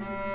Mm-hmm.